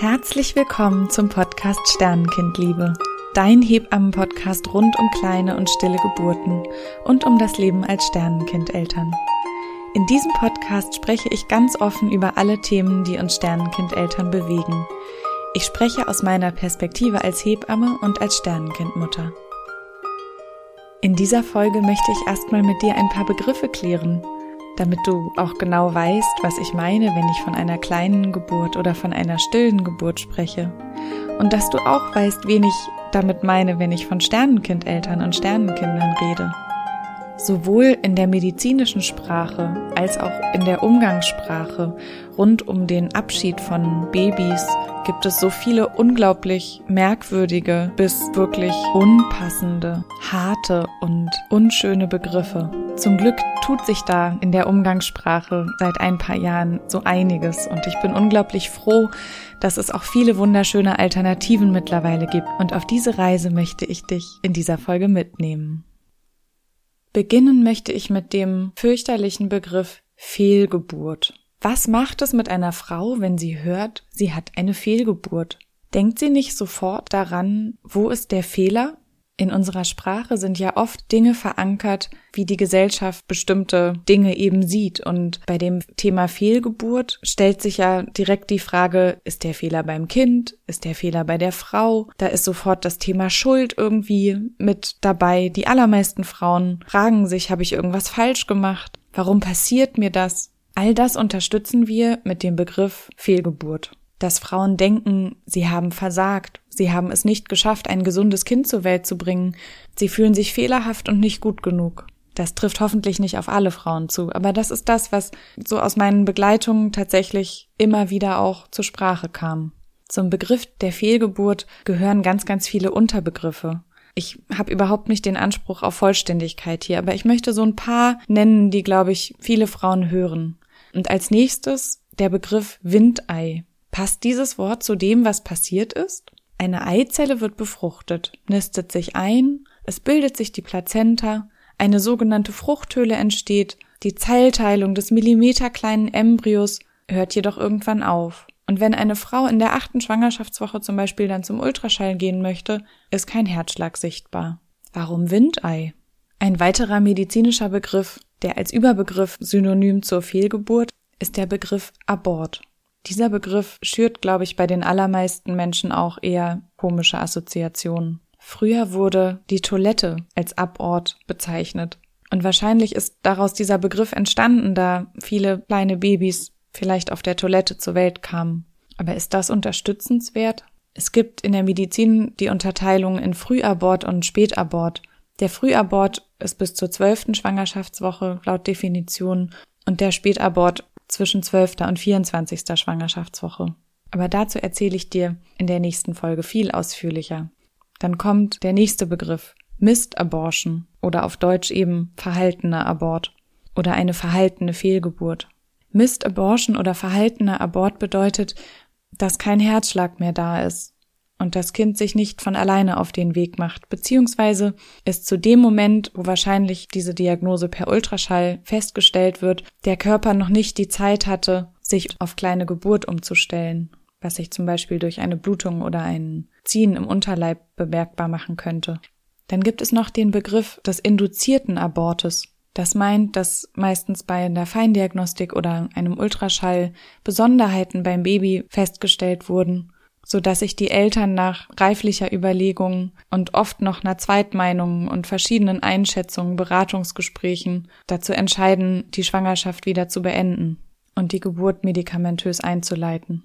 Herzlich willkommen zum Podcast Sternenkindliebe, dein Hebammen-Podcast rund um kleine und stille Geburten und um das Leben als Sternenkindeltern. In diesem Podcast spreche ich ganz offen über alle Themen, die uns Sternenkindeltern bewegen. Ich spreche aus meiner Perspektive als Hebamme und als Sternenkindmutter. In dieser Folge möchte ich erstmal mit dir ein paar Begriffe klären, damit du auch genau weißt, was ich meine, wenn ich von einer kleinen Geburt oder von einer stillen Geburt spreche. Und dass du auch weißt, wen ich damit meine, wenn ich von Sternenkindeltern und Sternenkindern rede. Sowohl in der medizinischen Sprache als auch in der Umgangssprache rund um den Abschied von Babys gibt es so viele unglaublich merkwürdige bis wirklich unpassende, harte und unschöne Begriffe. Zum Glück tut sich da in der Umgangssprache seit ein paar Jahren so einiges und ich bin unglaublich froh, dass es auch viele wunderschöne Alternativen mittlerweile gibt und auf diese Reise möchte ich dich in dieser Folge mitnehmen. Beginnen möchte ich mit dem fürchterlichen Begriff Fehlgeburt. Was macht es mit einer Frau, wenn sie hört, sie hat eine Fehlgeburt? Denkt sie nicht sofort daran, wo ist der Fehler? In unserer Sprache sind ja oft Dinge verankert, wie die Gesellschaft bestimmte Dinge eben sieht. Und bei dem Thema Fehlgeburt stellt sich ja direkt die Frage, ist der Fehler beim Kind? Ist der Fehler bei der Frau? Da ist sofort das Thema Schuld irgendwie mit dabei. Die allermeisten Frauen fragen sich, habe ich irgendwas falsch gemacht? Warum passiert mir das? All das unterstützen wir mit dem Begriff Fehlgeburt dass Frauen denken, sie haben versagt, sie haben es nicht geschafft, ein gesundes Kind zur Welt zu bringen, sie fühlen sich fehlerhaft und nicht gut genug. Das trifft hoffentlich nicht auf alle Frauen zu, aber das ist das, was so aus meinen Begleitungen tatsächlich immer wieder auch zur Sprache kam. Zum Begriff der Fehlgeburt gehören ganz, ganz viele Unterbegriffe. Ich habe überhaupt nicht den Anspruch auf Vollständigkeit hier, aber ich möchte so ein paar nennen, die, glaube ich, viele Frauen hören. Und als nächstes der Begriff Windei. Passt dieses Wort zu dem, was passiert ist? Eine Eizelle wird befruchtet, nistet sich ein, es bildet sich die Plazenta, eine sogenannte Fruchthöhle entsteht, die Zellteilung des millimeterkleinen Embryos hört jedoch irgendwann auf. Und wenn eine Frau in der achten Schwangerschaftswoche zum Beispiel dann zum Ultraschall gehen möchte, ist kein Herzschlag sichtbar. Warum Windei? Ein weiterer medizinischer Begriff, der als Überbegriff synonym zur Fehlgeburt, ist der Begriff Abort. Dieser Begriff schürt, glaube ich, bei den allermeisten Menschen auch eher komische Assoziationen. Früher wurde die Toilette als Abort bezeichnet. Und wahrscheinlich ist daraus dieser Begriff entstanden, da viele kleine Babys vielleicht auf der Toilette zur Welt kamen. Aber ist das unterstützenswert? Es gibt in der Medizin die Unterteilung in Frühabort und Spätabort. Der Frühabort ist bis zur zwölften Schwangerschaftswoche laut Definition und der Spätabort zwischen 12. und 24. Schwangerschaftswoche. Aber dazu erzähle ich dir in der nächsten Folge viel ausführlicher. Dann kommt der nächste Begriff, Mist Abortion oder auf Deutsch eben verhaltener Abort oder eine verhaltene Fehlgeburt. Mist Abortion oder verhaltener Abort bedeutet, dass kein Herzschlag mehr da ist, und das Kind sich nicht von alleine auf den Weg macht, beziehungsweise ist zu dem Moment, wo wahrscheinlich diese Diagnose per Ultraschall festgestellt wird, der Körper noch nicht die Zeit hatte, sich auf kleine Geburt umzustellen, was sich zum Beispiel durch eine Blutung oder ein Ziehen im Unterleib bemerkbar machen könnte. Dann gibt es noch den Begriff des induzierten Abortes. Das meint, dass meistens bei einer Feindiagnostik oder einem Ultraschall Besonderheiten beim Baby festgestellt wurden so dass sich die Eltern nach reiflicher Überlegung und oft noch einer Zweitmeinung und verschiedenen Einschätzungen, Beratungsgesprächen dazu entscheiden, die Schwangerschaft wieder zu beenden und die Geburt medikamentös einzuleiten.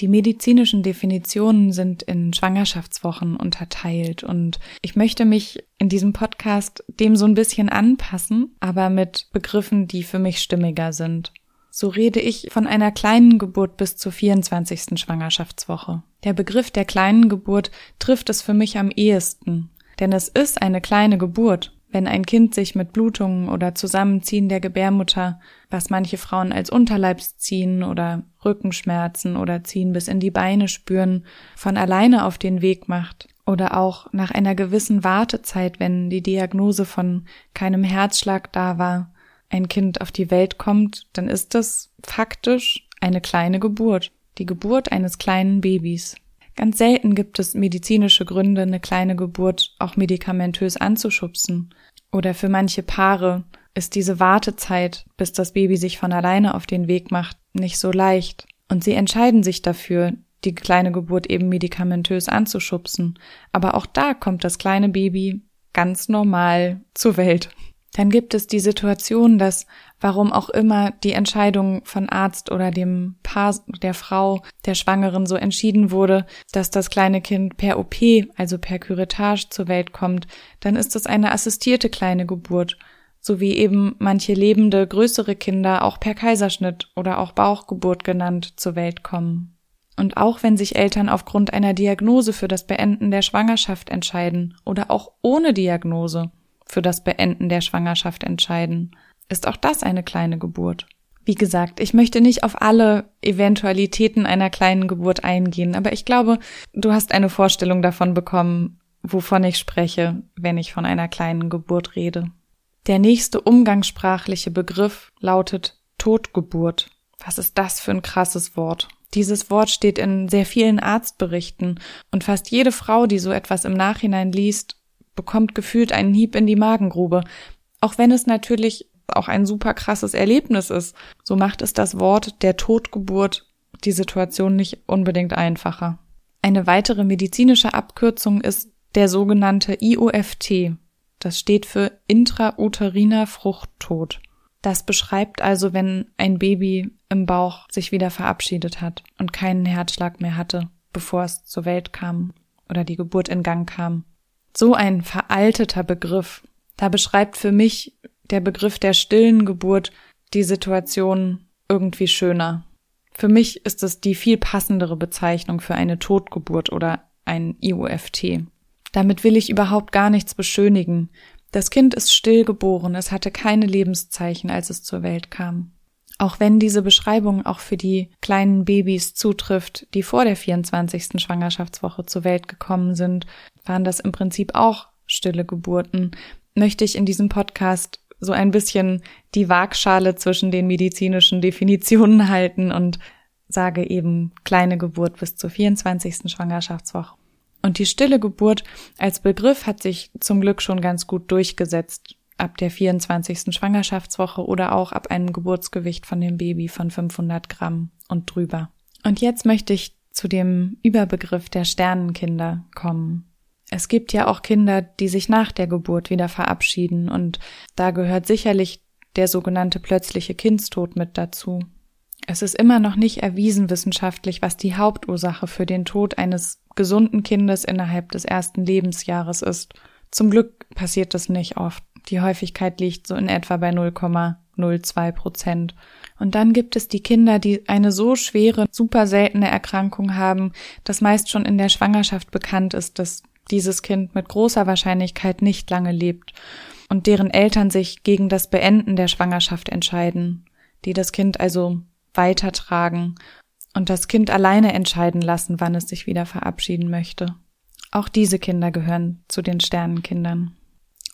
Die medizinischen Definitionen sind in Schwangerschaftswochen unterteilt und ich möchte mich in diesem Podcast dem so ein bisschen anpassen, aber mit Begriffen, die für mich stimmiger sind. So rede ich von einer kleinen Geburt bis zur 24. Schwangerschaftswoche. Der Begriff der kleinen Geburt trifft es für mich am ehesten, denn es ist eine kleine Geburt, wenn ein Kind sich mit Blutungen oder Zusammenziehen der Gebärmutter, was manche Frauen als Unterleibsziehen oder Rückenschmerzen oder Ziehen bis in die Beine spüren, von alleine auf den Weg macht oder auch nach einer gewissen Wartezeit, wenn die Diagnose von keinem Herzschlag da war, ein Kind auf die Welt kommt, dann ist das faktisch eine kleine Geburt. die Geburt eines kleinen Babys. Ganz selten gibt es medizinische Gründe, eine kleine Geburt auch medikamentös anzuschubsen. Oder für manche Paare ist diese Wartezeit, bis das Baby sich von alleine auf den Weg macht, nicht so leicht. Und sie entscheiden sich dafür, die kleine Geburt eben medikamentös anzuschubsen. Aber auch da kommt das kleine Baby ganz normal zur Welt. Dann gibt es die Situation, dass warum auch immer die Entscheidung von Arzt oder dem Paar der Frau der Schwangeren so entschieden wurde, dass das kleine Kind per OP, also per Curettage zur Welt kommt, dann ist es eine assistierte kleine Geburt, so wie eben manche lebende größere Kinder auch per Kaiserschnitt oder auch Bauchgeburt genannt zur Welt kommen. Und auch wenn sich Eltern aufgrund einer Diagnose für das Beenden der Schwangerschaft entscheiden oder auch ohne Diagnose für das Beenden der Schwangerschaft entscheiden, ist auch das eine kleine Geburt. Wie gesagt, ich möchte nicht auf alle Eventualitäten einer kleinen Geburt eingehen, aber ich glaube, du hast eine Vorstellung davon bekommen, wovon ich spreche, wenn ich von einer kleinen Geburt rede. Der nächste umgangssprachliche Begriff lautet Totgeburt. Was ist das für ein krasses Wort? Dieses Wort steht in sehr vielen Arztberichten und fast jede Frau, die so etwas im Nachhinein liest, bekommt gefühlt einen Hieb in die Magengrube. Auch wenn es natürlich auch ein super krasses Erlebnis ist, so macht es das Wort der Totgeburt die Situation nicht unbedingt einfacher. Eine weitere medizinische Abkürzung ist der sogenannte IOFT. Das steht für intrauteriner Fruchttod. Das beschreibt also, wenn ein Baby im Bauch sich wieder verabschiedet hat und keinen Herzschlag mehr hatte, bevor es zur Welt kam oder die Geburt in Gang kam. So ein veralteter Begriff. Da beschreibt für mich der Begriff der stillen Geburt die Situation irgendwie schöner. Für mich ist es die viel passendere Bezeichnung für eine Totgeburt oder ein IUFT. Damit will ich überhaupt gar nichts beschönigen. Das Kind ist still geboren, es hatte keine Lebenszeichen, als es zur Welt kam. Auch wenn diese Beschreibung auch für die kleinen Babys zutrifft, die vor der 24. Schwangerschaftswoche zur Welt gekommen sind, waren das im Prinzip auch stille Geburten, möchte ich in diesem Podcast so ein bisschen die Waagschale zwischen den medizinischen Definitionen halten und sage eben kleine Geburt bis zur 24. Schwangerschaftswoche. Und die stille Geburt als Begriff hat sich zum Glück schon ganz gut durchgesetzt ab der 24. Schwangerschaftswoche oder auch ab einem Geburtsgewicht von dem Baby von 500 Gramm und drüber. Und jetzt möchte ich zu dem Überbegriff der Sternenkinder kommen. Es gibt ja auch Kinder, die sich nach der Geburt wieder verabschieden und da gehört sicherlich der sogenannte plötzliche Kindstod mit dazu. Es ist immer noch nicht erwiesen wissenschaftlich, was die Hauptursache für den Tod eines gesunden Kindes innerhalb des ersten Lebensjahres ist. Zum Glück passiert das nicht oft. Die Häufigkeit liegt so in etwa bei 0,02 Prozent. Und dann gibt es die Kinder, die eine so schwere, super seltene Erkrankung haben, dass meist schon in der Schwangerschaft bekannt ist, dass dieses Kind mit großer Wahrscheinlichkeit nicht lange lebt und deren Eltern sich gegen das Beenden der Schwangerschaft entscheiden, die das Kind also weitertragen und das Kind alleine entscheiden lassen, wann es sich wieder verabschieden möchte. Auch diese Kinder gehören zu den Sternenkindern.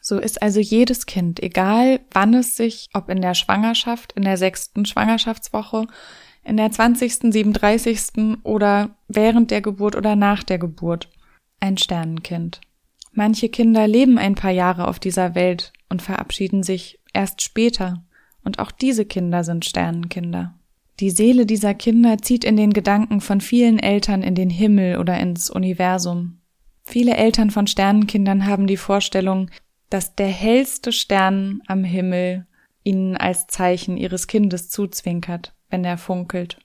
So ist also jedes Kind, egal wann es sich, ob in der Schwangerschaft, in der sechsten Schwangerschaftswoche, in der zwanzigsten, siebenunddreißigsten oder während der Geburt oder nach der Geburt, ein Sternenkind. Manche Kinder leben ein paar Jahre auf dieser Welt und verabschieden sich erst später, und auch diese Kinder sind Sternenkinder. Die Seele dieser Kinder zieht in den Gedanken von vielen Eltern in den Himmel oder ins Universum. Viele Eltern von Sternenkindern haben die Vorstellung, dass der hellste Stern am Himmel ihnen als Zeichen ihres Kindes zuzwinkert, wenn er funkelt,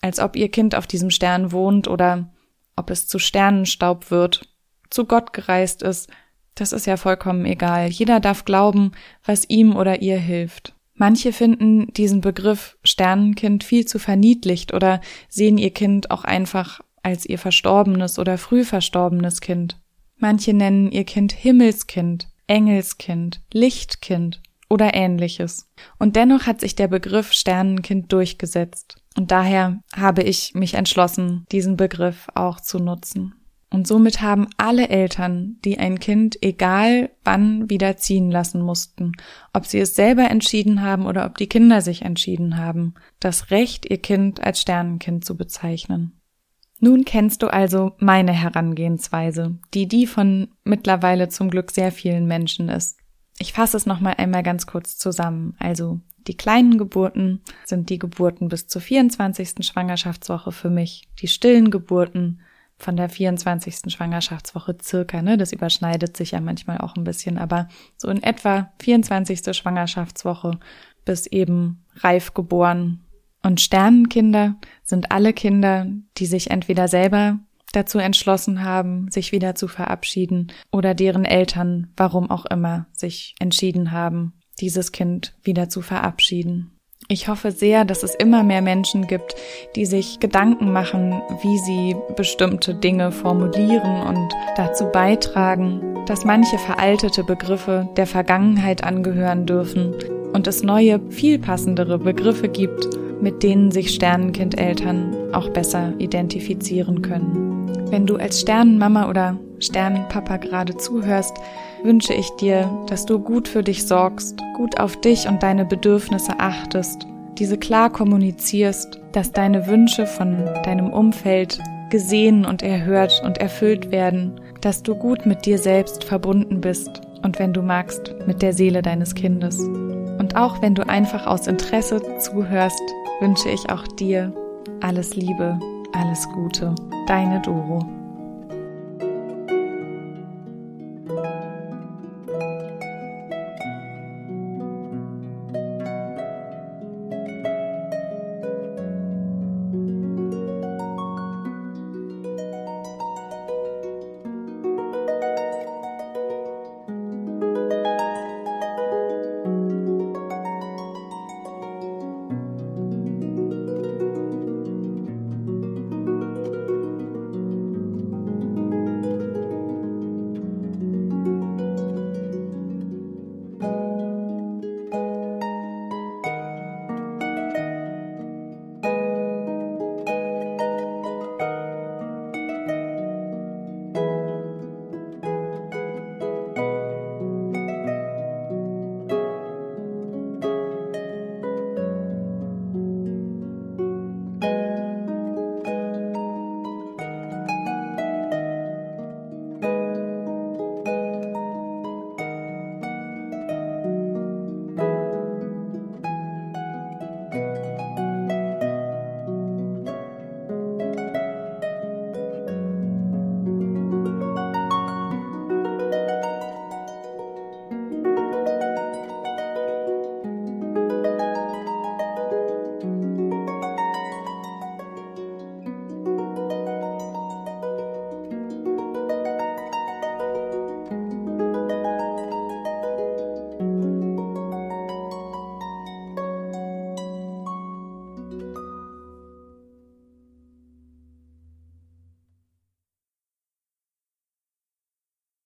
als ob ihr Kind auf diesem Stern wohnt oder ob es zu Sternenstaub wird, zu Gott gereist ist, das ist ja vollkommen egal. Jeder darf glauben, was ihm oder ihr hilft. Manche finden diesen Begriff Sternenkind viel zu verniedlicht oder sehen ihr Kind auch einfach als ihr verstorbenes oder früh verstorbenes Kind. Manche nennen ihr Kind Himmelskind, Engelskind, Lichtkind oder ähnliches. Und dennoch hat sich der Begriff Sternenkind durchgesetzt. Und daher habe ich mich entschlossen, diesen Begriff auch zu nutzen. Und somit haben alle Eltern, die ein Kind egal wann wieder ziehen lassen mussten, ob sie es selber entschieden haben oder ob die Kinder sich entschieden haben, das Recht, ihr Kind als Sternenkind zu bezeichnen. Nun kennst du also meine Herangehensweise, die die von mittlerweile zum Glück sehr vielen Menschen ist. Ich fasse es nochmal einmal ganz kurz zusammen. Also die kleinen Geburten sind die Geburten bis zur 24. Schwangerschaftswoche für mich, die stillen Geburten von der 24. Schwangerschaftswoche circa, ne? Das überschneidet sich ja manchmal auch ein bisschen, aber so in etwa 24. Schwangerschaftswoche bis eben reif geboren. Und Sternenkinder sind alle Kinder, die sich entweder selber dazu entschlossen haben, sich wieder zu verabschieden oder deren Eltern, warum auch immer, sich entschieden haben, dieses Kind wieder zu verabschieden. Ich hoffe sehr, dass es immer mehr Menschen gibt, die sich Gedanken machen, wie sie bestimmte Dinge formulieren und dazu beitragen, dass manche veraltete Begriffe der Vergangenheit angehören dürfen und es neue, viel passendere Begriffe gibt, mit denen sich Sternenkindeltern auch besser identifizieren können. Wenn du als Sternenmama oder Sternenpapa gerade zuhörst, wünsche ich dir, dass du gut für dich sorgst, gut auf dich und deine Bedürfnisse achtest, diese klar kommunizierst, dass deine Wünsche von deinem Umfeld gesehen und erhört und erfüllt werden, dass du gut mit dir selbst verbunden bist und wenn du magst, mit der Seele deines Kindes. Und auch wenn du einfach aus Interesse zuhörst, wünsche ich auch dir alles Liebe, alles Gute. Deine Doro.